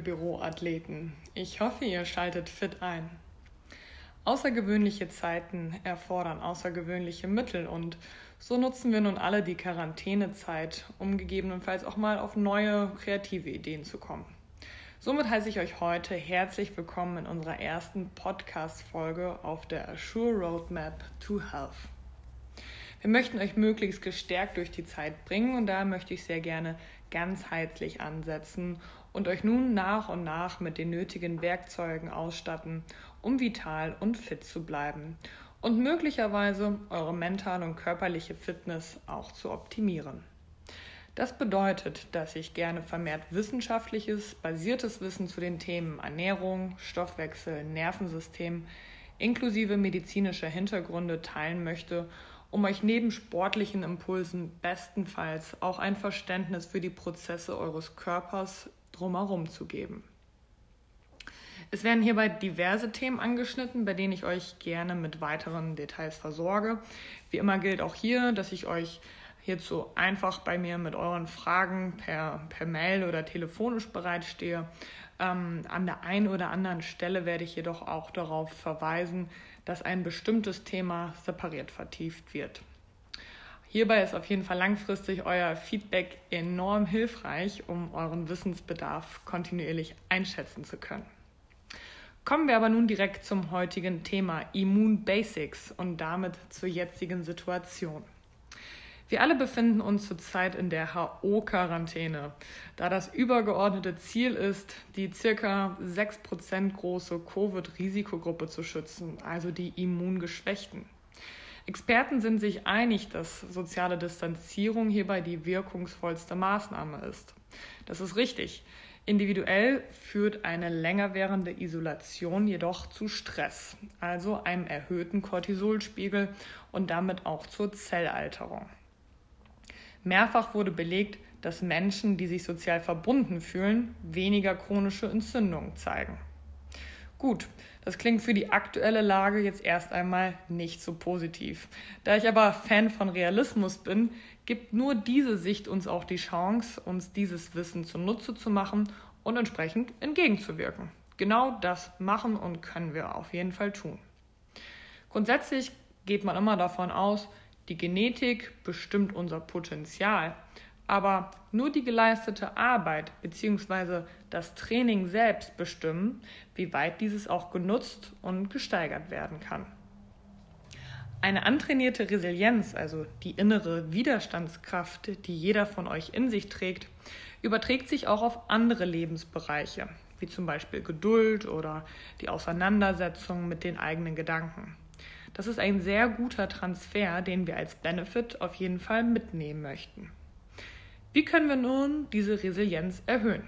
Büroathleten. Ich hoffe, ihr schaltet fit ein. Außergewöhnliche Zeiten erfordern außergewöhnliche Mittel und so nutzen wir nun alle die Quarantänezeit, um gegebenenfalls auch mal auf neue kreative Ideen zu kommen. Somit heiße ich euch heute herzlich willkommen in unserer ersten Podcast-Folge auf der Assure Roadmap to Health. Wir möchten euch möglichst gestärkt durch die Zeit bringen und da möchte ich sehr gerne ganzheitlich ansetzen und euch nun nach und nach mit den nötigen Werkzeugen ausstatten, um vital und fit zu bleiben und möglicherweise eure mentale und körperliche Fitness auch zu optimieren. Das bedeutet, dass ich gerne vermehrt wissenschaftliches, basiertes Wissen zu den Themen Ernährung, Stoffwechsel, Nervensystem inklusive medizinischer Hintergründe teilen möchte um euch neben sportlichen Impulsen bestenfalls auch ein Verständnis für die Prozesse eures Körpers drumherum zu geben. Es werden hierbei diverse Themen angeschnitten, bei denen ich euch gerne mit weiteren Details versorge. Wie immer gilt auch hier, dass ich euch hierzu einfach bei mir mit euren Fragen per, per Mail oder telefonisch bereitstehe. Ähm, an der einen oder anderen Stelle werde ich jedoch auch darauf verweisen, dass ein bestimmtes Thema separiert vertieft wird. Hierbei ist auf jeden Fall langfristig euer Feedback enorm hilfreich, um euren Wissensbedarf kontinuierlich einschätzen zu können. Kommen wir aber nun direkt zum heutigen Thema Immun Basics und damit zur jetzigen Situation. Wir alle befinden uns zurzeit in der HO-Quarantäne, da das übergeordnete Ziel ist, die circa 6% große Covid-Risikogruppe zu schützen, also die Immungeschwächten. Experten sind sich einig, dass soziale Distanzierung hierbei die wirkungsvollste Maßnahme ist. Das ist richtig. Individuell führt eine länger währende Isolation jedoch zu Stress, also einem erhöhten Cortisolspiegel und damit auch zur Zellalterung. Mehrfach wurde belegt, dass Menschen, die sich sozial verbunden fühlen, weniger chronische Entzündungen zeigen. Gut, das klingt für die aktuelle Lage jetzt erst einmal nicht so positiv. Da ich aber Fan von Realismus bin, gibt nur diese Sicht uns auch die Chance, uns dieses Wissen zunutze zu machen und entsprechend entgegenzuwirken. Genau das machen und können wir auf jeden Fall tun. Grundsätzlich geht man immer davon aus, die Genetik bestimmt unser Potenzial, aber nur die geleistete Arbeit bzw. das Training selbst bestimmen, wie weit dieses auch genutzt und gesteigert werden kann. Eine antrainierte Resilienz, also die innere Widerstandskraft, die jeder von euch in sich trägt, überträgt sich auch auf andere Lebensbereiche, wie zum Beispiel Geduld oder die Auseinandersetzung mit den eigenen Gedanken. Das ist ein sehr guter Transfer, den wir als Benefit auf jeden Fall mitnehmen möchten. Wie können wir nun diese Resilienz erhöhen?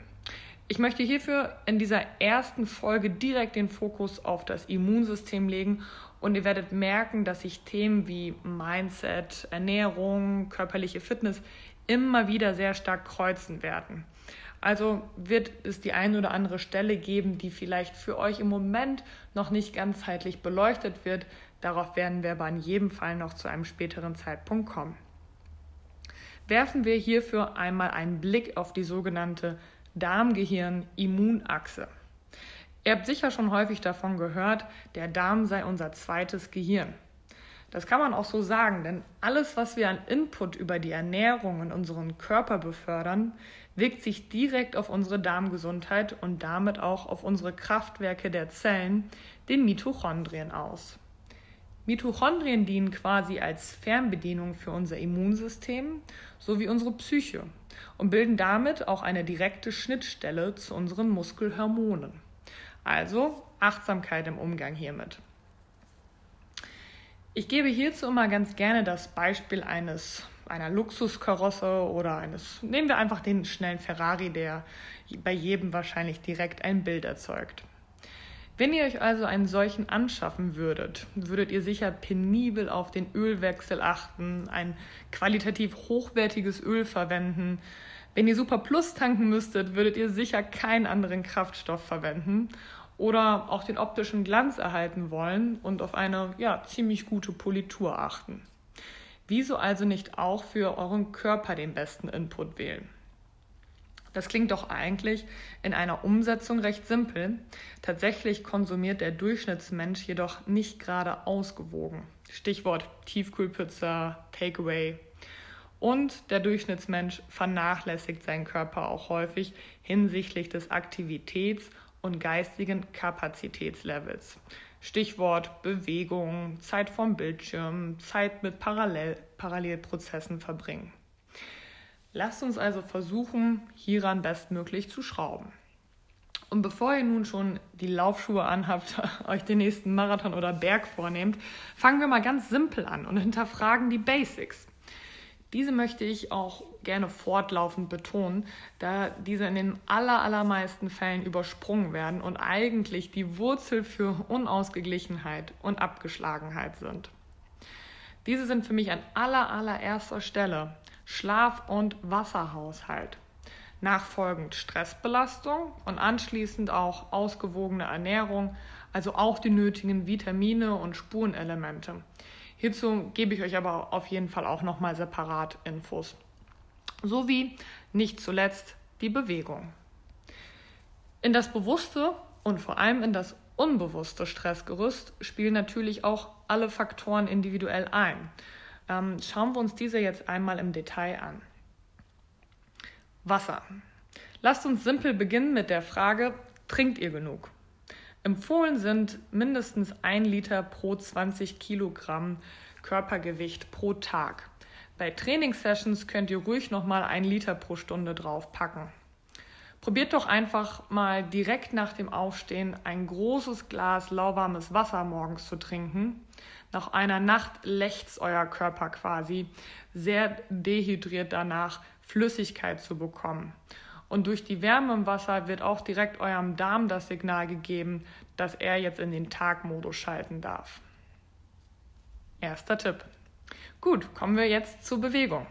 Ich möchte hierfür in dieser ersten Folge direkt den Fokus auf das Immunsystem legen und ihr werdet merken, dass sich Themen wie Mindset, Ernährung, körperliche Fitness immer wieder sehr stark kreuzen werden. Also wird es die eine oder andere Stelle geben, die vielleicht für euch im Moment noch nicht ganzheitlich beleuchtet wird, Darauf werden wir aber in jedem Fall noch zu einem späteren Zeitpunkt kommen. Werfen wir hierfür einmal einen Blick auf die sogenannte Darm-Gehirn-Immunachse. Ihr habt sicher schon häufig davon gehört, der Darm sei unser zweites Gehirn. Das kann man auch so sagen, denn alles, was wir an Input über die Ernährung in unseren Körper befördern, wirkt sich direkt auf unsere Darmgesundheit und damit auch auf unsere Kraftwerke der Zellen, den Mitochondrien, aus. Mitochondrien dienen quasi als Fernbedienung für unser Immunsystem sowie unsere Psyche und bilden damit auch eine direkte Schnittstelle zu unseren Muskelhormonen. Also Achtsamkeit im Umgang hiermit. Ich gebe hierzu immer ganz gerne das Beispiel eines einer Luxuskarosse oder eines, nehmen wir einfach den schnellen Ferrari, der bei jedem wahrscheinlich direkt ein Bild erzeugt. Wenn ihr euch also einen solchen anschaffen würdet, würdet ihr sicher penibel auf den Ölwechsel achten, ein qualitativ hochwertiges Öl verwenden. Wenn ihr Super Plus tanken müsstet, würdet ihr sicher keinen anderen Kraftstoff verwenden oder auch den optischen Glanz erhalten wollen und auf eine ja, ziemlich gute Politur achten. Wieso also nicht auch für euren Körper den besten Input wählen? Das klingt doch eigentlich in einer Umsetzung recht simpel. Tatsächlich konsumiert der Durchschnittsmensch jedoch nicht gerade ausgewogen. Stichwort Tiefkühlpizza, Takeaway. Und der Durchschnittsmensch vernachlässigt seinen Körper auch häufig hinsichtlich des Aktivitäts- und geistigen Kapazitätslevels. Stichwort Bewegung, Zeit vom Bildschirm, Zeit mit Parallel Parallelprozessen verbringen. Lasst uns also versuchen, hieran bestmöglich zu schrauben. Und bevor ihr nun schon die Laufschuhe anhabt, euch den nächsten Marathon oder Berg vornehmt, fangen wir mal ganz simpel an und hinterfragen die Basics. Diese möchte ich auch gerne fortlaufend betonen, da diese in den allermeisten Fällen übersprungen werden und eigentlich die Wurzel für Unausgeglichenheit und Abgeschlagenheit sind. Diese sind für mich an allererster Stelle Schlaf- und Wasserhaushalt. Nachfolgend Stressbelastung und anschließend auch ausgewogene Ernährung, also auch die nötigen Vitamine und Spurenelemente. Hierzu gebe ich euch aber auf jeden Fall auch nochmal separat Infos. Sowie nicht zuletzt die Bewegung. In das bewusste und vor allem in das unbewusste Stressgerüst spielen natürlich auch alle Faktoren individuell ein. Ähm, schauen wir uns diese jetzt einmal im Detail an. Wasser. Lasst uns simpel beginnen mit der Frage, trinkt ihr genug? Empfohlen sind mindestens ein Liter pro 20 Kilogramm Körpergewicht pro Tag. Bei Trainingssessions könnt ihr ruhig nochmal ein Liter pro Stunde draufpacken. Probiert doch einfach mal direkt nach dem Aufstehen ein großes Glas lauwarmes Wasser morgens zu trinken nach einer Nacht lächzt euer Körper quasi sehr dehydriert danach, Flüssigkeit zu bekommen. Und durch die Wärme im Wasser wird auch direkt eurem Darm das Signal gegeben, dass er jetzt in den Tagmodus schalten darf. Erster Tipp. Gut, kommen wir jetzt zur Bewegung.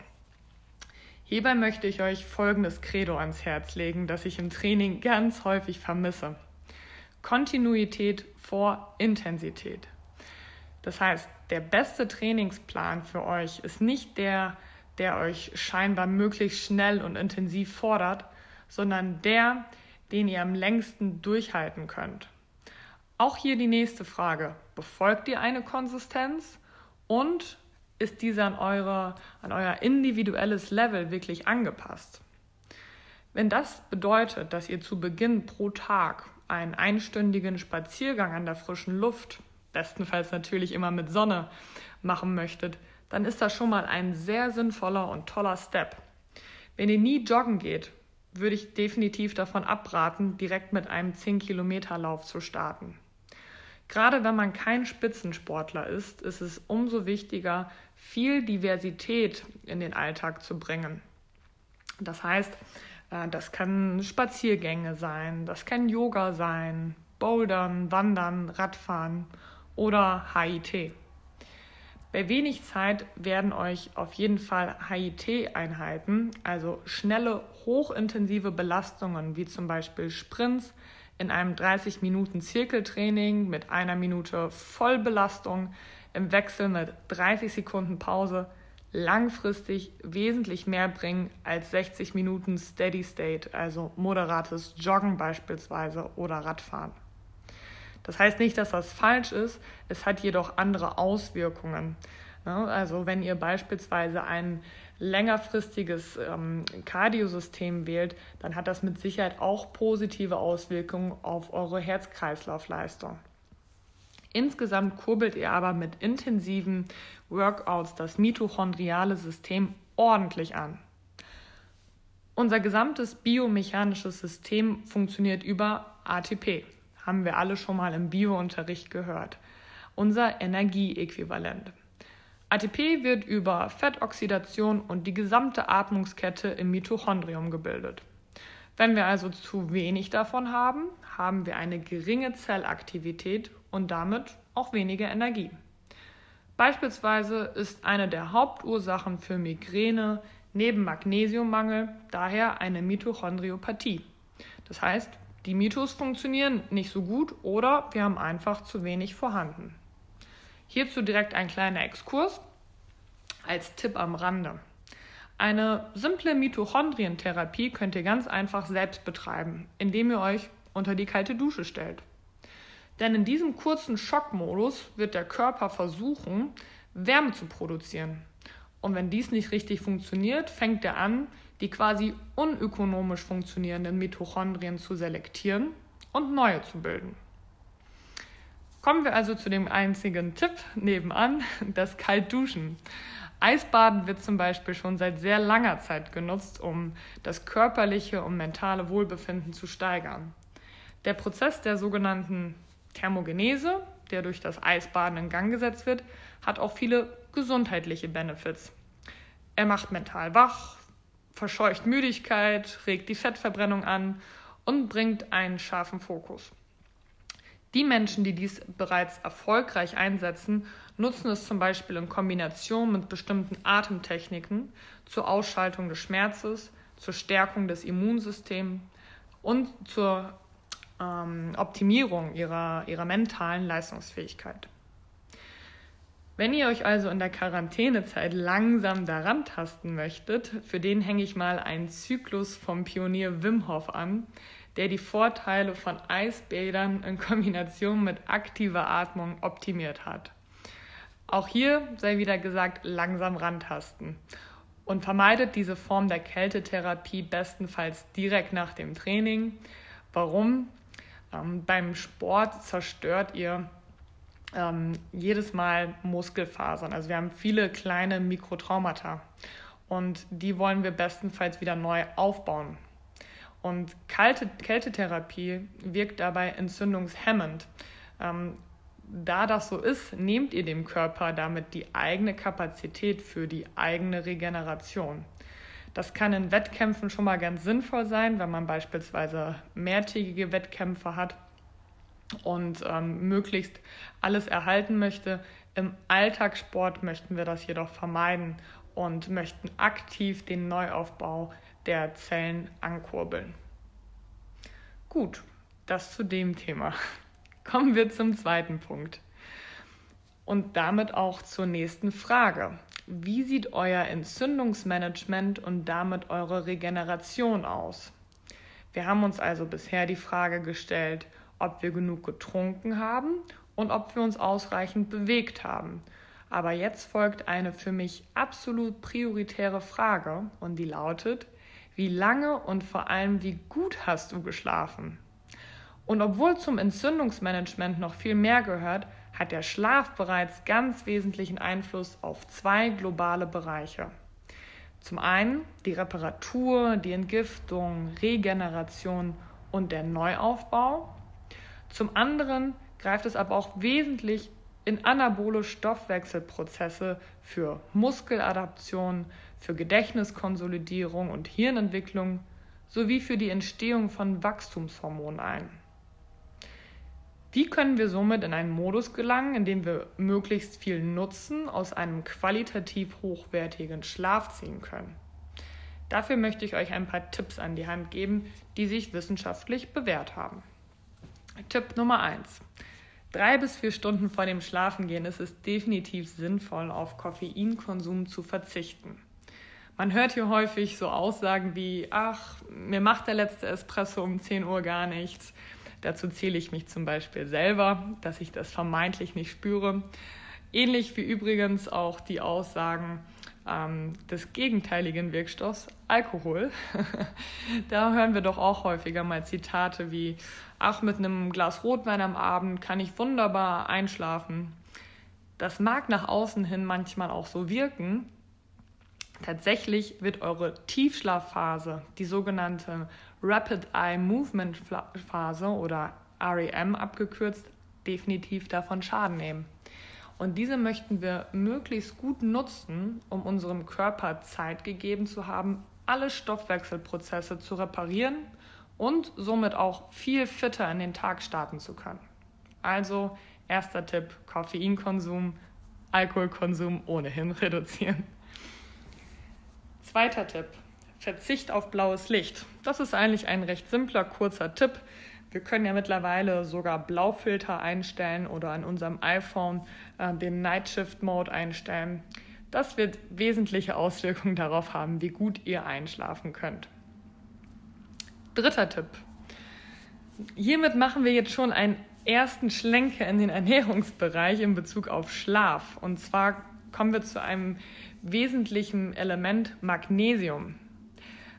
Hierbei möchte ich euch folgendes Credo ans Herz legen, das ich im Training ganz häufig vermisse. Kontinuität vor Intensität. Das heißt, der beste Trainingsplan für euch ist nicht der, der euch scheinbar möglichst schnell und intensiv fordert, sondern der, den ihr am längsten durchhalten könnt. Auch hier die nächste Frage. Befolgt ihr eine Konsistenz und ist diese an, eure, an euer individuelles Level wirklich angepasst? Wenn das bedeutet, dass ihr zu Beginn pro Tag einen einstündigen Spaziergang an der frischen Luft bestenfalls natürlich immer mit Sonne machen möchtet, dann ist das schon mal ein sehr sinnvoller und toller Step. Wenn ihr nie joggen geht, würde ich definitiv davon abraten, direkt mit einem 10-Kilometer-Lauf zu starten. Gerade wenn man kein Spitzensportler ist, ist es umso wichtiger, viel Diversität in den Alltag zu bringen. Das heißt, äh, das kann Spaziergänge sein, das kann Yoga sein, Bouldern, Wandern, Radfahren oder HIT. Bei wenig Zeit werden euch auf jeden Fall HIT-Einheiten, also schnelle, hochintensive Belastungen wie zum Beispiel Sprints in einem 30 Minuten Zirkeltraining mit einer Minute Vollbelastung im Wechsel mit 30 Sekunden Pause langfristig wesentlich mehr bringen als 60 Minuten Steady State, also moderates Joggen beispielsweise oder Radfahren. Das heißt nicht, dass das falsch ist, es hat jedoch andere Auswirkungen. Also wenn ihr beispielsweise ein längerfristiges ähm, Kardiosystem wählt, dann hat das mit Sicherheit auch positive Auswirkungen auf eure Herz-Kreislauf-Leistung. Insgesamt kurbelt ihr aber mit intensiven Workouts das mitochondriale System ordentlich an. Unser gesamtes biomechanisches System funktioniert über ATP, haben wir alle schon mal im Biounterricht gehört. Unser Energieäquivalent. ATP wird über Fettoxidation und die gesamte Atmungskette im Mitochondrium gebildet. Wenn wir also zu wenig davon haben, haben wir eine geringe Zellaktivität und damit auch weniger Energie. Beispielsweise ist eine der Hauptursachen für Migräne neben Magnesiummangel daher eine Mitochondriopathie. Das heißt, die Mitos funktionieren nicht so gut oder wir haben einfach zu wenig vorhanden. Hierzu direkt ein kleiner Exkurs als Tipp am Rande. Eine simple Mitochondrientherapie könnt ihr ganz einfach selbst betreiben, indem ihr euch unter die kalte Dusche stellt. Denn in diesem kurzen Schockmodus wird der Körper versuchen, Wärme zu produzieren. Und wenn dies nicht richtig funktioniert, fängt er an, die quasi unökonomisch funktionierenden Mitochondrien zu selektieren und neue zu bilden. Kommen wir also zu dem einzigen Tipp nebenan, das Kaltduschen. Eisbaden wird zum Beispiel schon seit sehr langer Zeit genutzt, um das körperliche und mentale Wohlbefinden zu steigern. Der Prozess der sogenannten Thermogenese, der durch das Eisbaden in Gang gesetzt wird, hat auch viele gesundheitliche Benefits. Er macht mental wach, verscheucht Müdigkeit, regt die Fettverbrennung an und bringt einen scharfen Fokus. Die Menschen, die dies bereits erfolgreich einsetzen, nutzen es zum Beispiel in Kombination mit bestimmten Atemtechniken zur Ausschaltung des Schmerzes, zur Stärkung des Immunsystems und zur ähm, Optimierung ihrer, ihrer mentalen Leistungsfähigkeit. Wenn ihr euch also in der Quarantänezeit langsam daran tasten möchtet, für den hänge ich mal einen Zyklus vom Pionier Wim Hof an, der die Vorteile von Eisbädern in Kombination mit aktiver Atmung optimiert hat. Auch hier sei wieder gesagt, langsam rantasten und vermeidet diese Form der Kältetherapie bestenfalls direkt nach dem Training. Warum? Ähm, beim Sport zerstört ihr ähm, jedes Mal Muskelfasern. Also wir haben viele kleine Mikrotraumata und die wollen wir bestenfalls wieder neu aufbauen. Und Kalte, Kältetherapie wirkt dabei entzündungshemmend. Ähm, da das so ist, nehmt ihr dem Körper damit die eigene Kapazität für die eigene Regeneration. Das kann in Wettkämpfen schon mal ganz sinnvoll sein, wenn man beispielsweise mehrtägige Wettkämpfe hat und ähm, möglichst alles erhalten möchte. Im Alltagssport möchten wir das jedoch vermeiden und möchten aktiv den Neuaufbau der Zellen ankurbeln. Gut, das zu dem Thema. Kommen wir zum zweiten Punkt. Und damit auch zur nächsten Frage. Wie sieht euer Entzündungsmanagement und damit eure Regeneration aus? Wir haben uns also bisher die Frage gestellt, ob wir genug getrunken haben und ob wir uns ausreichend bewegt haben. Aber jetzt folgt eine für mich absolut prioritäre Frage und die lautet, wie lange und vor allem wie gut hast du geschlafen? Und obwohl zum Entzündungsmanagement noch viel mehr gehört, hat der Schlaf bereits ganz wesentlichen Einfluss auf zwei globale Bereiche. Zum einen die Reparatur, die Entgiftung, Regeneration und der Neuaufbau. Zum anderen greift es aber auch wesentlich in anabole Stoffwechselprozesse für Muskeladaption, für Gedächtniskonsolidierung und Hirnentwicklung sowie für die Entstehung von Wachstumshormonen ein. Wie können wir somit in einen Modus gelangen, in dem wir möglichst viel Nutzen aus einem qualitativ hochwertigen Schlaf ziehen können? Dafür möchte ich euch ein paar Tipps an die Hand geben, die sich wissenschaftlich bewährt haben. Tipp Nummer 1. Drei bis vier Stunden vor dem Schlafengehen ist es definitiv sinnvoll, auf Koffeinkonsum zu verzichten. Man hört hier häufig so Aussagen wie, ach, mir macht der letzte Espresso um 10 Uhr gar nichts. Dazu zähle ich mich zum Beispiel selber, dass ich das vermeintlich nicht spüre. Ähnlich wie übrigens auch die Aussagen ähm, des gegenteiligen Wirkstoffs, Alkohol. da hören wir doch auch häufiger mal Zitate wie, ach, mit einem Glas Rotwein am Abend kann ich wunderbar einschlafen. Das mag nach außen hin manchmal auch so wirken. Tatsächlich wird eure Tiefschlafphase, die sogenannte Rapid Eye Movement Phase oder REM abgekürzt, definitiv davon Schaden nehmen. Und diese möchten wir möglichst gut nutzen, um unserem Körper Zeit gegeben zu haben, alle Stoffwechselprozesse zu reparieren und somit auch viel fitter in den Tag starten zu können. Also erster Tipp, Koffeinkonsum, Alkoholkonsum ohnehin reduzieren. Zweiter Tipp, Verzicht auf blaues Licht. Das ist eigentlich ein recht simpler, kurzer Tipp. Wir können ja mittlerweile sogar Blaufilter einstellen oder an unserem iPhone äh, den Night Shift Mode einstellen. Das wird wesentliche Auswirkungen darauf haben, wie gut ihr einschlafen könnt. Dritter Tipp. Hiermit machen wir jetzt schon einen ersten Schlenker in den Ernährungsbereich in Bezug auf Schlaf. Und zwar kommen wir zu einem wesentlichen Element Magnesium.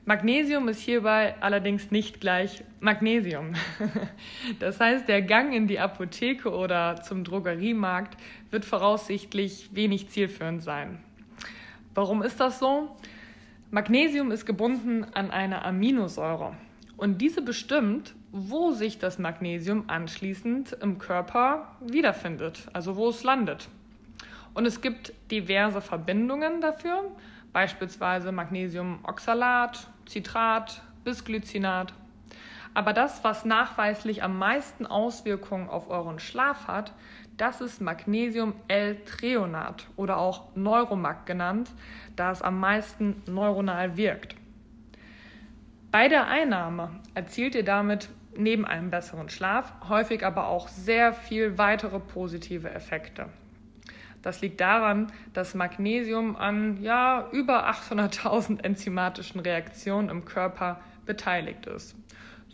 Magnesium ist hierbei allerdings nicht gleich Magnesium. Das heißt, der Gang in die Apotheke oder zum Drogeriemarkt wird voraussichtlich wenig zielführend sein. Warum ist das so? Magnesium ist gebunden an eine Aminosäure und diese bestimmt, wo sich das Magnesium anschließend im Körper wiederfindet, also wo es landet. Und es gibt diverse Verbindungen dafür, beispielsweise Magnesiumoxalat, Citrat, Bisglycinat. Aber das, was nachweislich am meisten Auswirkungen auf euren Schlaf hat, das ist Magnesium-L-Treonat oder auch Neuromac genannt, da es am meisten neuronal wirkt. Bei der Einnahme erzielt ihr damit neben einem besseren Schlaf häufig aber auch sehr viel weitere positive Effekte. Das liegt daran, dass Magnesium an ja, über 800.000 enzymatischen Reaktionen im Körper beteiligt ist.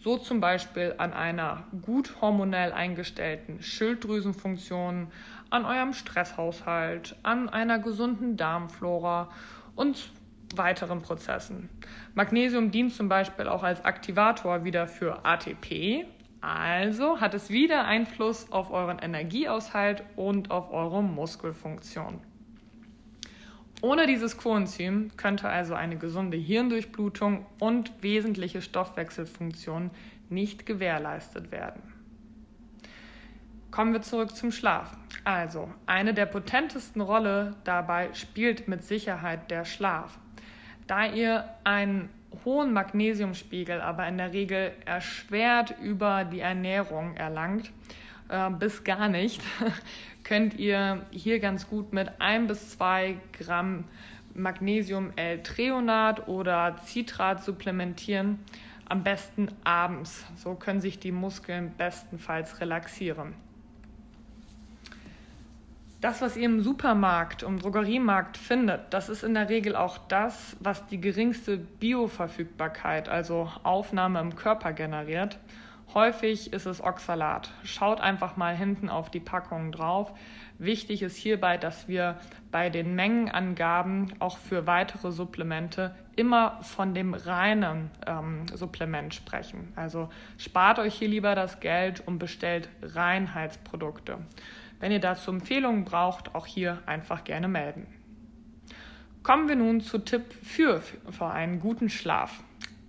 So zum Beispiel an einer gut hormonell eingestellten Schilddrüsenfunktion, an eurem Stresshaushalt, an einer gesunden Darmflora und weiteren Prozessen. Magnesium dient zum Beispiel auch als Aktivator wieder für ATP, also hat es wieder Einfluss auf euren Energieaushalt und auf eure Muskelfunktion. Ohne dieses Coenzym könnte also eine gesunde Hirndurchblutung und wesentliche Stoffwechselfunktionen nicht gewährleistet werden. Kommen wir zurück zum Schlaf. Also, eine der potentesten Rolle dabei spielt mit Sicherheit der Schlaf. Da ihr einen hohen Magnesiumspiegel aber in der Regel erschwert über die Ernährung erlangt, äh, bis gar nicht, könnt ihr hier ganz gut mit 1 bis 2 Gramm Magnesium-L-Treonat oder Citrat supplementieren. Am besten abends. So können sich die Muskeln bestenfalls relaxieren. Das, was ihr im Supermarkt, im Drogeriemarkt findet, das ist in der Regel auch das, was die geringste Bioverfügbarkeit, also Aufnahme im Körper generiert. Häufig ist es Oxalat. Schaut einfach mal hinten auf die Packungen drauf. Wichtig ist hierbei, dass wir bei den Mengenangaben auch für weitere Supplemente immer von dem reinen ähm, Supplement sprechen. Also spart euch hier lieber das Geld und bestellt Reinheitsprodukte. Wenn ihr dazu Empfehlungen braucht, auch hier einfach gerne melden. Kommen wir nun zu Tipp für, für einen guten Schlaf.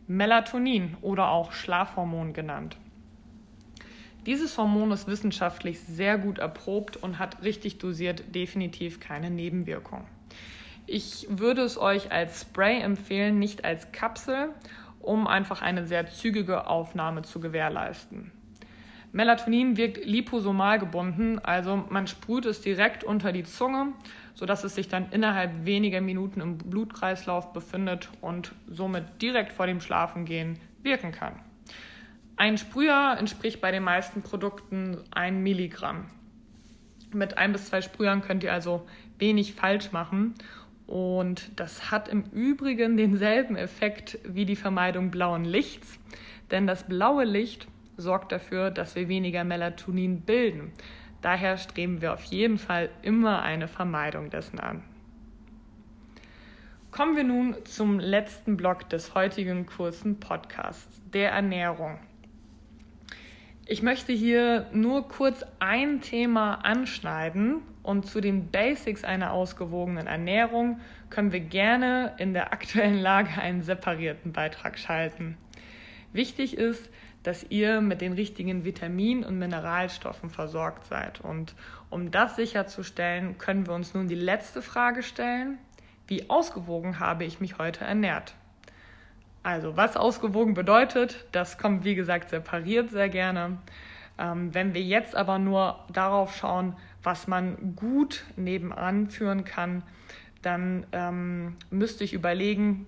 Melatonin oder auch Schlafhormon genannt. Dieses Hormon ist wissenschaftlich sehr gut erprobt und hat richtig dosiert definitiv keine Nebenwirkung. Ich würde es euch als Spray empfehlen, nicht als Kapsel, um einfach eine sehr zügige Aufnahme zu gewährleisten. Melatonin wirkt liposomal gebunden, also man sprüht es direkt unter die Zunge, sodass es sich dann innerhalb weniger Minuten im Blutkreislauf befindet und somit direkt vor dem Schlafengehen wirken kann. Ein Sprüher entspricht bei den meisten Produkten 1 Milligramm. Mit ein bis zwei Sprühern könnt ihr also wenig falsch machen. Und das hat im Übrigen denselben Effekt wie die Vermeidung blauen Lichts, denn das blaue Licht sorgt dafür, dass wir weniger Melatonin bilden. Daher streben wir auf jeden Fall immer eine Vermeidung dessen an. Kommen wir nun zum letzten Block des heutigen kurzen Podcasts, der Ernährung. Ich möchte hier nur kurz ein Thema anschneiden und zu den Basics einer ausgewogenen Ernährung können wir gerne in der aktuellen Lage einen separierten Beitrag schalten. Wichtig ist, dass ihr mit den richtigen Vitaminen und Mineralstoffen versorgt seid. Und um das sicherzustellen, können wir uns nun die letzte Frage stellen. Wie ausgewogen habe ich mich heute ernährt? Also, was ausgewogen bedeutet, das kommt wie gesagt separiert sehr gerne. Ähm, wenn wir jetzt aber nur darauf schauen, was man gut nebenan führen kann, dann ähm, müsste ich überlegen,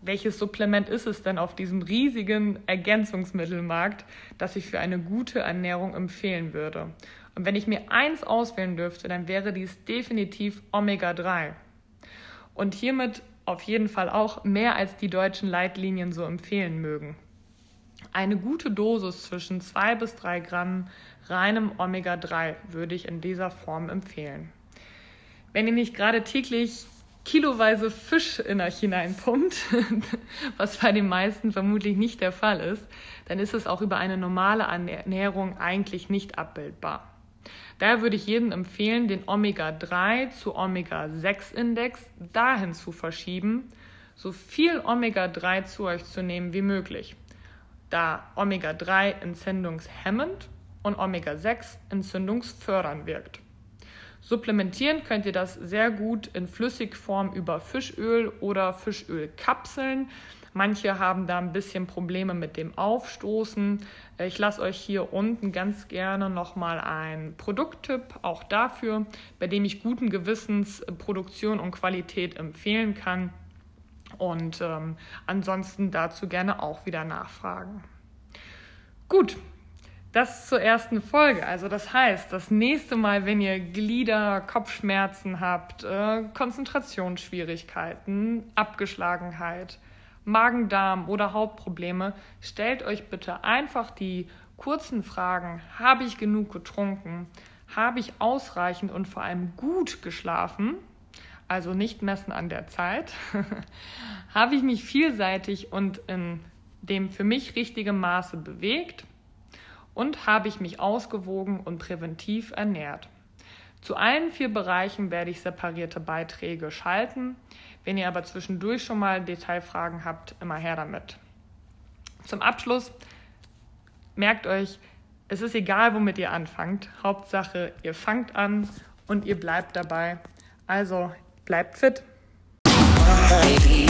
welches Supplement ist es denn auf diesem riesigen Ergänzungsmittelmarkt, das ich für eine gute Ernährung empfehlen würde? Und wenn ich mir eins auswählen dürfte, dann wäre dies definitiv Omega-3. und hiermit auf jeden Fall auch mehr als die deutschen Leitlinien so empfehlen mögen. Eine gute Dosis zwischen 2 bis 3 Gramm reinem Omega-3 würde ich in dieser Form empfehlen. Wenn ihr nicht gerade täglich kiloweise Fisch in euch hineinpumpt, was bei den meisten vermutlich nicht der Fall ist, dann ist es auch über eine normale Ernährung eigentlich nicht abbildbar. Daher würde ich jedem empfehlen, den Omega-3 zu Omega-6-Index dahin zu verschieben, so viel Omega-3 zu euch zu nehmen wie möglich, da Omega-3 entzündungshemmend und Omega-6 entzündungsfördernd wirkt. Supplementieren könnt ihr das sehr gut in Flüssigform über Fischöl oder Fischölkapseln. Manche haben da ein bisschen Probleme mit dem Aufstoßen. Ich lasse euch hier unten ganz gerne nochmal einen Produkttipp auch dafür, bei dem ich guten Gewissens Produktion und Qualität empfehlen kann. Und ähm, ansonsten dazu gerne auch wieder nachfragen. Gut, das zur ersten Folge. Also das heißt, das nächste Mal, wenn ihr Glieder, Kopfschmerzen habt, äh, Konzentrationsschwierigkeiten, Abgeschlagenheit, Magen-Darm oder Hautprobleme, stellt euch bitte einfach die kurzen Fragen. Habe ich genug getrunken? Habe ich ausreichend und vor allem gut geschlafen? Also nicht messen an der Zeit. Habe ich mich vielseitig und in dem für mich richtigen Maße bewegt? Und habe ich mich ausgewogen und präventiv ernährt? Zu allen vier Bereichen werde ich separierte Beiträge schalten. Wenn ihr aber zwischendurch schon mal Detailfragen habt, immer her damit. Zum Abschluss merkt euch, es ist egal, womit ihr anfangt. Hauptsache, ihr fangt an und ihr bleibt dabei. Also bleibt fit. Baby.